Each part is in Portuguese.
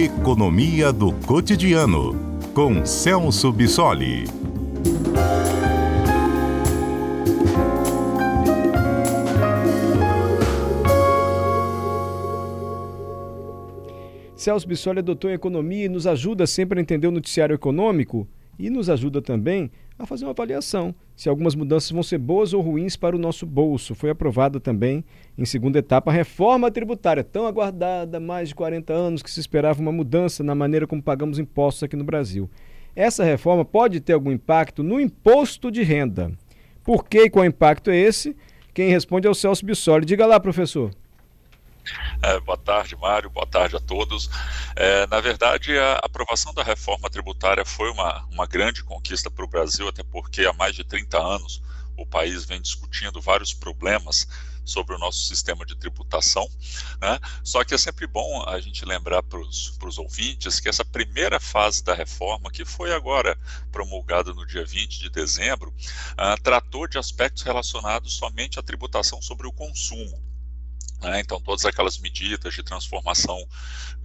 Economia do Cotidiano, com Celso Bissoli. Celso Bissoli é doutor em economia e nos ajuda sempre a entender o noticiário econômico e nos ajuda também a fazer uma avaliação se algumas mudanças vão ser boas ou ruins para o nosso bolso. Foi aprovada também, em segunda etapa, a reforma tributária, tão aguardada há mais de 40 anos que se esperava uma mudança na maneira como pagamos impostos aqui no Brasil. Essa reforma pode ter algum impacto no imposto de renda. Por que e qual impacto é esse? Quem responde é o Celso Bissoli. Diga lá, professor. É, boa tarde, Mário. Boa tarde a todos. É, na verdade, a aprovação da reforma tributária foi uma, uma grande conquista para o Brasil, até porque há mais de 30 anos o país vem discutindo vários problemas sobre o nosso sistema de tributação. Né? Só que é sempre bom a gente lembrar para os ouvintes que essa primeira fase da reforma, que foi agora promulgada no dia 20 de dezembro, uh, tratou de aspectos relacionados somente à tributação sobre o consumo. Né? Então, todas aquelas medidas de transformação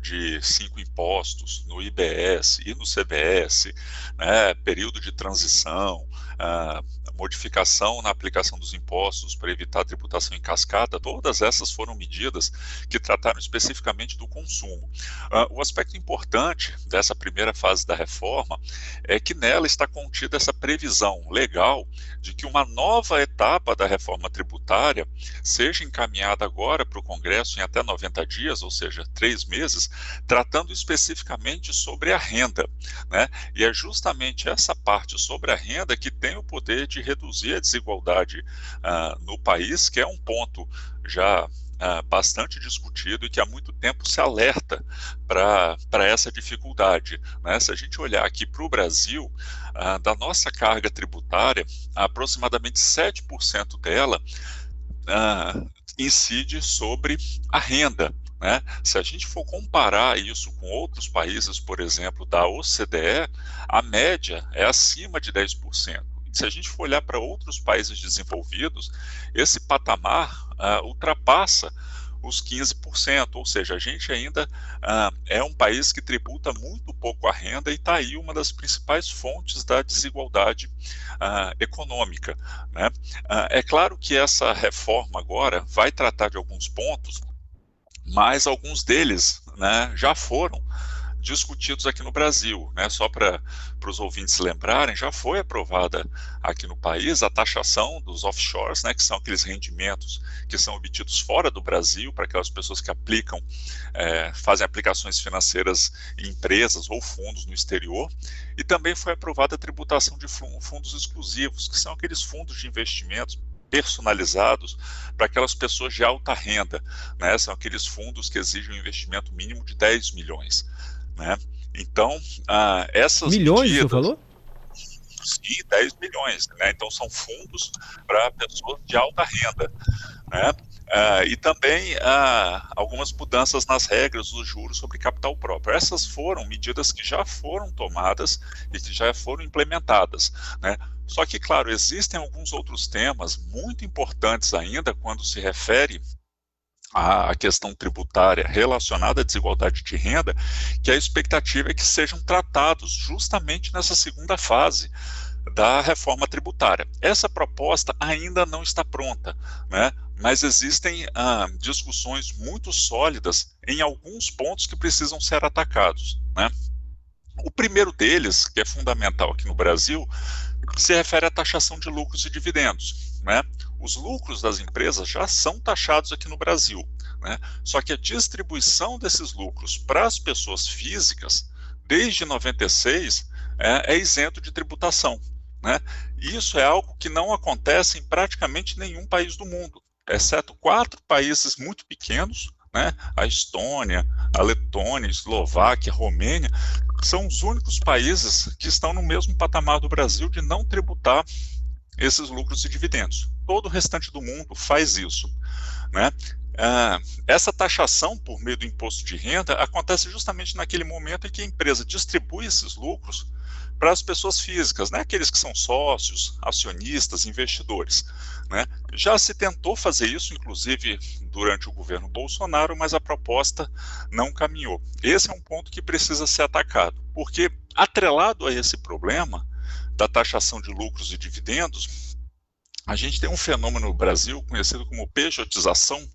de cinco impostos no IBS e no CBS, né? período de transição, a modificação na aplicação dos impostos para evitar tributação em cascata, todas essas foram medidas que trataram especificamente do consumo. Uh, o aspecto importante dessa primeira fase da reforma é que nela está contida essa previsão legal de que uma nova etapa da reforma tributária seja encaminhada agora para o Congresso em até 90 dias, ou seja, três meses, tratando especificamente sobre a renda. Né? E é justamente essa parte sobre a renda que tem o poder de reduzir a desigualdade uh, no país, que é um ponto já uh, bastante discutido e que há muito tempo se alerta para essa dificuldade. Né? Se a gente olhar aqui para o Brasil, uh, da nossa carga tributária, aproximadamente 7% dela incide sobre a renda. Né? Se a gente for comparar isso com outros países, por exemplo, da OCDE, a média é acima de 10% se a gente for olhar para outros países desenvolvidos, esse patamar uh, ultrapassa os 15%, ou seja, a gente ainda uh, é um país que tributa muito pouco a renda e está aí uma das principais fontes da desigualdade uh, econômica. Né? Uh, é claro que essa reforma agora vai tratar de alguns pontos, mas alguns deles né, já foram discutidos aqui no Brasil. Né? Só para os ouvintes lembrarem, já foi aprovada aqui no país a taxação dos offshores, né, que são aqueles rendimentos que são obtidos fora do Brasil, para aquelas pessoas que aplicam, é, fazem aplicações financeiras em empresas ou fundos no exterior. E também foi aprovada a tributação de fundos exclusivos, que são aqueles fundos de investimentos personalizados para aquelas pessoas de alta renda, né? São aqueles fundos que exigem um investimento mínimo de 10 milhões. Né? Então, ah, essas milhões, medidas, você falou? Sim, 10 milhões. Né? Então, são fundos para pessoas de alta renda. Né? Ah, e também ah, algumas mudanças nas regras dos juros sobre capital próprio. Essas foram medidas que já foram tomadas e que já foram implementadas. Né? Só que, claro, existem alguns outros temas muito importantes ainda quando se refere a questão tributária relacionada à desigualdade de renda, que a expectativa é que sejam tratados justamente nessa segunda fase da reforma tributária. Essa proposta ainda não está pronta, né? mas existem ah, discussões muito sólidas em alguns pontos que precisam ser atacados. Né? O primeiro deles, que é fundamental aqui no Brasil, se refere à taxação de lucros e dividendos. Né? Os lucros das empresas já são taxados aqui no Brasil, né? só que a distribuição desses lucros para as pessoas físicas, desde 96, é, é isento de tributação. Né? Isso é algo que não acontece em praticamente nenhum país do mundo, exceto quatro países muito pequenos, né? a Estônia, a Letônia, a Eslováquia, a Romênia, são os únicos países que estão no mesmo patamar do Brasil de não tributar esses lucros e dividendos. Todo o restante do mundo faz isso. Né? Ah, essa taxação por meio do imposto de renda acontece justamente naquele momento em que a empresa distribui esses lucros para as pessoas físicas, né, aqueles que são sócios, acionistas, investidores. Né? Já se tentou fazer isso, inclusive durante o governo Bolsonaro, mas a proposta não caminhou. Esse é um ponto que precisa ser atacado, porque atrelado a esse problema da taxação de lucros e dividendos, a gente tem um fenômeno no Brasil conhecido como pejotização,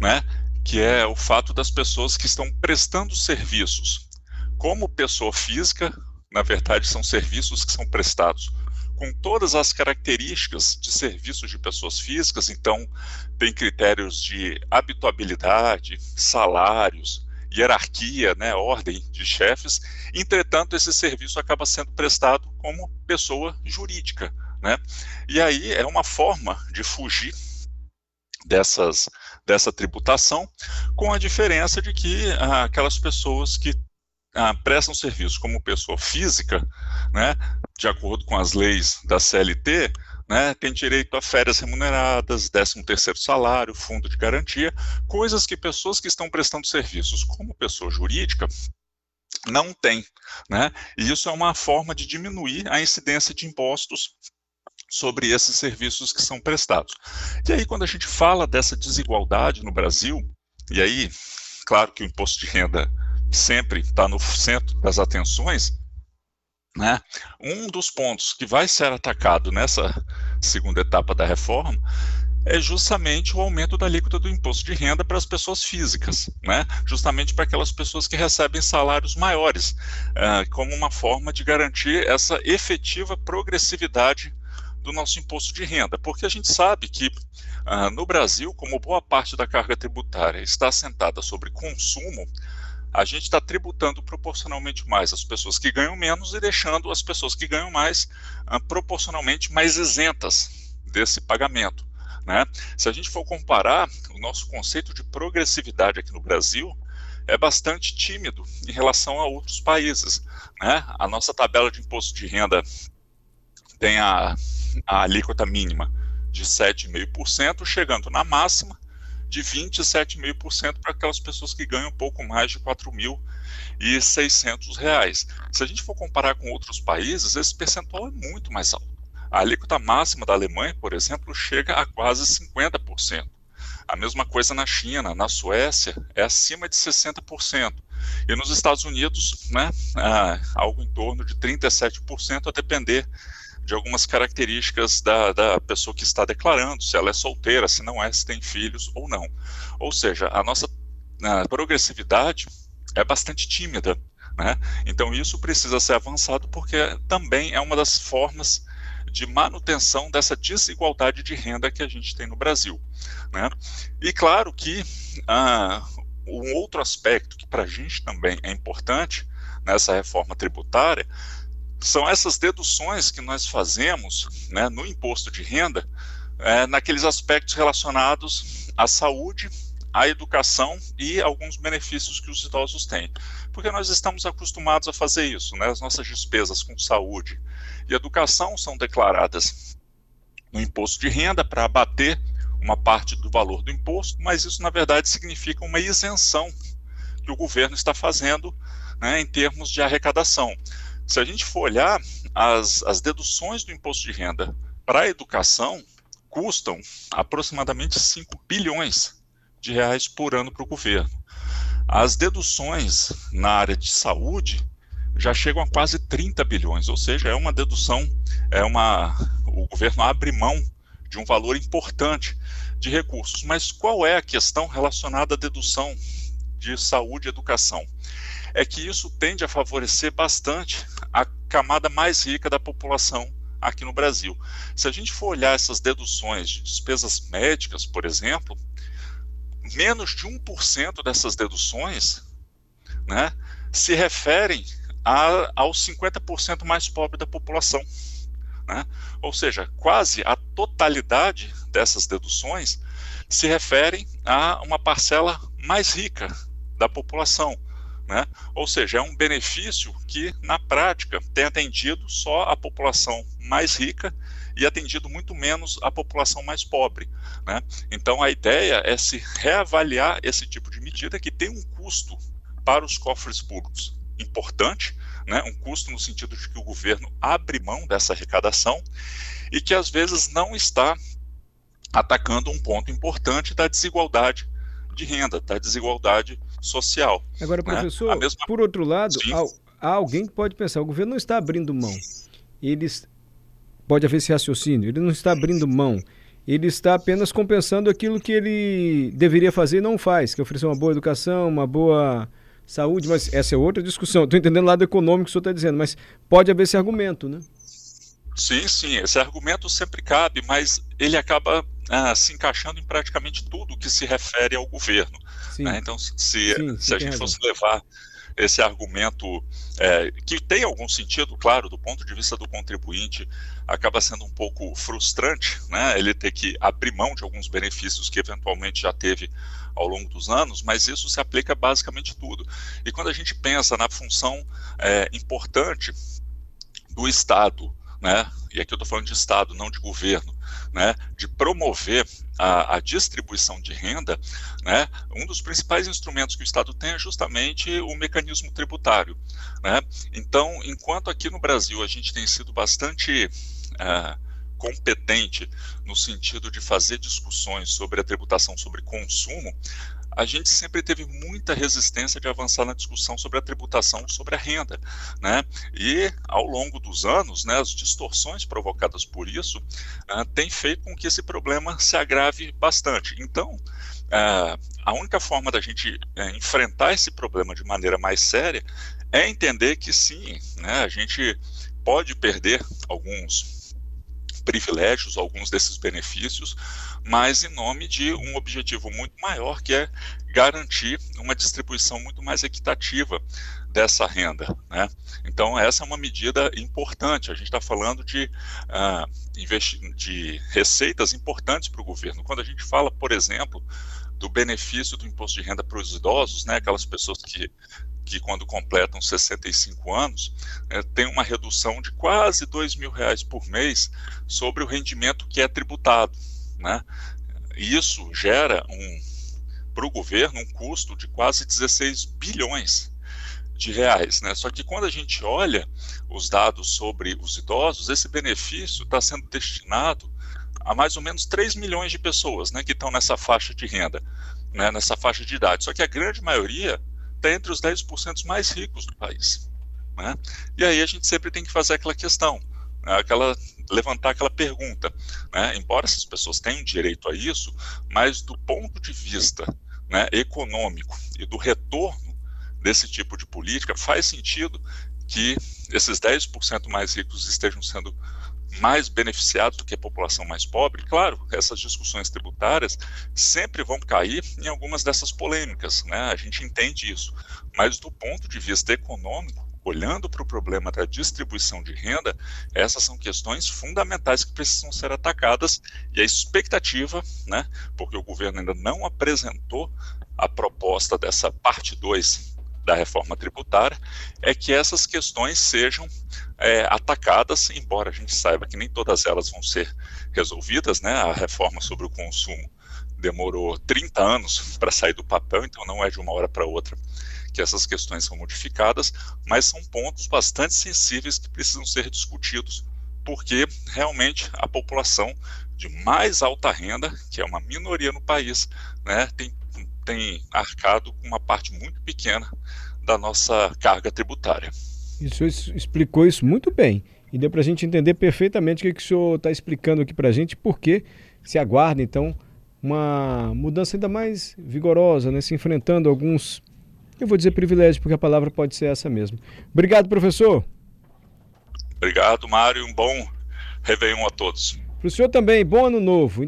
né, que é o fato das pessoas que estão prestando serviços como pessoa física, na verdade são serviços que são prestados com todas as características de serviços de pessoas físicas, então tem critérios de habituabilidade, salários, hierarquia, né, ordem de chefes. Entretanto, esse serviço acaba sendo prestado como pessoa jurídica, né? E aí é uma forma de fugir dessas dessa tributação, com a diferença de que ah, aquelas pessoas que ah, prestam serviço como pessoa física, né, de acordo com as leis da CLT, né, tem direito a férias remuneradas, 13 terceiro salário, fundo de garantia, coisas que pessoas que estão prestando serviços como pessoa jurídica não têm, né? E isso é uma forma de diminuir a incidência de impostos sobre esses serviços que são prestados. E aí, quando a gente fala dessa desigualdade no Brasil, e aí, claro que o imposto de renda sempre está no centro das atenções, né? Um dos pontos que vai ser atacado nessa segunda etapa da reforma é justamente o aumento da alíquota do imposto de renda para as pessoas físicas, né? justamente para aquelas pessoas que recebem salários maiores, uh, como uma forma de garantir essa efetiva progressividade do nosso imposto de renda, porque a gente sabe que uh, no Brasil, como boa parte da carga tributária está assentada sobre consumo, a gente está tributando proporcionalmente mais as pessoas que ganham menos e deixando as pessoas que ganham mais uh, proporcionalmente mais isentas desse pagamento. Né? Se a gente for comparar, o nosso conceito de progressividade aqui no Brasil é bastante tímido em relação a outros países. Né? A nossa tabela de imposto de renda tem a, a alíquota mínima de 7,5%, chegando na máxima de 27,5% para aquelas pessoas que ganham um pouco mais de R$ 4.600. Se a gente for comparar com outros países, esse percentual é muito mais alto. A alíquota máxima da Alemanha, por exemplo, chega a quase 50%. A mesma coisa na China, na Suécia, é acima de 60%. E nos Estados Unidos, né, é algo em torno de 37%, a depender de algumas características da, da pessoa que está declarando, se ela é solteira, se não é, se tem filhos ou não. Ou seja, a nossa a progressividade é bastante tímida. Né? Então, isso precisa ser avançado porque também é uma das formas de manutenção dessa desigualdade de renda que a gente tem no Brasil. Né? E claro que ah, um outro aspecto que para a gente também é importante nessa reforma tributária são essas deduções que nós fazemos né, no imposto de renda é, naqueles aspectos relacionados à saúde, à educação e alguns benefícios que os idosos têm. Porque nós estamos acostumados a fazer isso, né? as nossas despesas com saúde e educação são declaradas no imposto de renda para abater uma parte do valor do imposto, mas isso na verdade significa uma isenção que o governo está fazendo né, em termos de arrecadação. Se a gente for olhar, as, as deduções do imposto de renda para a educação custam aproximadamente 5 bilhões de reais por ano para o governo. As deduções na área de saúde já chegam a quase 30 bilhões, ou seja, é uma dedução, é uma o governo abre mão de um valor importante de recursos. Mas qual é a questão relacionada à dedução de saúde e educação? É que isso tende a favorecer bastante a camada mais rica da população aqui no Brasil. Se a gente for olhar essas deduções de despesas médicas, por exemplo, menos de 1% dessas deduções né, se referem a, aos 50% mais pobres da população. Né? Ou seja, quase a totalidade dessas deduções se referem a uma parcela mais rica da população. Né? Ou seja, é um benefício que, na prática, tem atendido só a população mais rica e atendido muito menos a população mais pobre. Né? Então, a ideia é se reavaliar esse tipo de medida que tem um custo para os cofres públicos importante, né, um custo no sentido de que o governo abre mão dessa arrecadação e que às vezes não está atacando um ponto importante da desigualdade de renda, da desigualdade social. Agora, né? professor, né? mesma... por outro lado, há, alguém que pode pensar, o governo não está abrindo mão. Eles pode haver esse raciocínio, ele não está abrindo mão. Ele está apenas compensando aquilo que ele deveria fazer e não faz, que é oferecer uma boa educação, uma boa saúde, mas essa é outra discussão. Estou entendendo o lado econômico que o senhor está dizendo, mas pode haver esse argumento, né? Sim, sim, esse argumento sempre cabe, mas ele acaba ah, se encaixando em praticamente tudo que se refere ao governo. Né? Então, se, sim, se a gente fosse levar esse argumento é, que tem algum sentido, claro, do ponto de vista do contribuinte, acaba sendo um pouco frustrante, né? Ele ter que abrir mão de alguns benefícios que eventualmente já teve ao longo dos anos, mas isso se aplica basicamente tudo. E quando a gente pensa na função é, importante do Estado né, e aqui eu estou falando de Estado, não de governo, né, de promover a, a, distribuição de renda, né, um dos principais instrumentos que o Estado tem é justamente o mecanismo tributário. Né? Então, enquanto aqui no Brasil a gente tem sido bastante é, competente no sentido de fazer discussões sobre a tributação sobre consumo, a gente sempre teve muita resistência de avançar na discussão sobre a tributação sobre a renda, né? E ao longo dos anos, né, as distorções provocadas por isso uh, têm feito com que esse problema se agrave bastante. Então, uh, a única forma da gente uh, enfrentar esse problema de maneira mais séria é entender que sim, né, a gente pode perder alguns privilégios, alguns desses benefícios, mas em nome de um objetivo muito maior, que é garantir uma distribuição muito mais equitativa dessa renda. Né? Então, essa é uma medida importante. A gente está falando de, uh, de receitas importantes para o governo. Quando a gente fala, por exemplo, do benefício do imposto de renda para os idosos, né, aquelas pessoas que que quando completam 65 anos, é, tem uma redução de quase 2 mil reais por mês sobre o rendimento que é tributado. Né? Isso gera um, para o governo um custo de quase 16 bilhões de reais. Né? Só que quando a gente olha os dados sobre os idosos, esse benefício está sendo destinado a mais ou menos 3 milhões de pessoas né, que estão nessa faixa de renda, né, nessa faixa de idade. Só que a grande maioria está entre os 10% mais ricos do país. Né? E aí a gente sempre tem que fazer aquela questão, né? aquela levantar aquela pergunta. Né? Embora essas pessoas tenham direito a isso, mas do ponto de vista né, econômico e do retorno desse tipo de política, faz sentido que esses 10% mais ricos estejam sendo mais beneficiados do que a população mais pobre, claro, essas discussões tributárias sempre vão cair em algumas dessas polêmicas, né? A gente entende isso. Mas do ponto de vista econômico, olhando para o problema da distribuição de renda, essas são questões fundamentais que precisam ser atacadas e a expectativa, né, porque o governo ainda não apresentou a proposta dessa parte 2 da reforma tributária é que essas questões sejam é, atacadas, embora a gente saiba que nem todas elas vão ser resolvidas, né? A reforma sobre o consumo demorou 30 anos para sair do papel, então não é de uma hora para outra que essas questões são modificadas, mas são pontos bastante sensíveis que precisam ser discutidos, porque realmente a população de mais alta renda, que é uma minoria no país, né, tem tem arcado com uma parte muito pequena da nossa carga tributária. Isso explicou isso muito bem e deu para a gente entender perfeitamente o que, que o senhor está explicando aqui para a gente, porque se aguarda então uma mudança ainda mais vigorosa, né, se enfrentando alguns, eu vou dizer privilégios, porque a palavra pode ser essa mesmo. Obrigado, professor. Obrigado, Mário. Um bom Réveillon a todos. Para o senhor também, bom ano novo.